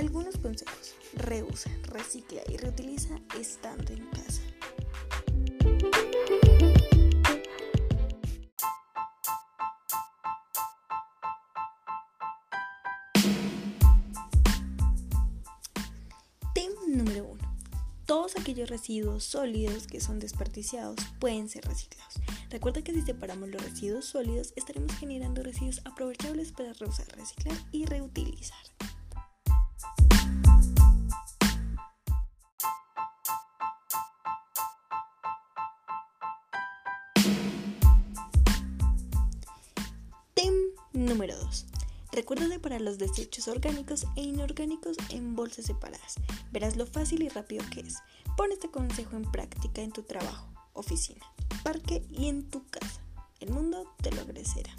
Algunos consejos. Reusa, recicla y reutiliza estando en casa. Tip número 1. Todos aquellos residuos sólidos que son desperdiciados pueden ser reciclados. Recuerda que si separamos los residuos sólidos estaremos generando residuos aprovechables para reusar, reciclar y reutilizar. Número 2. Recuerda separar los desechos orgánicos e inorgánicos en bolsas separadas. Verás lo fácil y rápido que es. Pon este consejo en práctica en tu trabajo, oficina, parque y en tu casa. El mundo te lo agradecerá.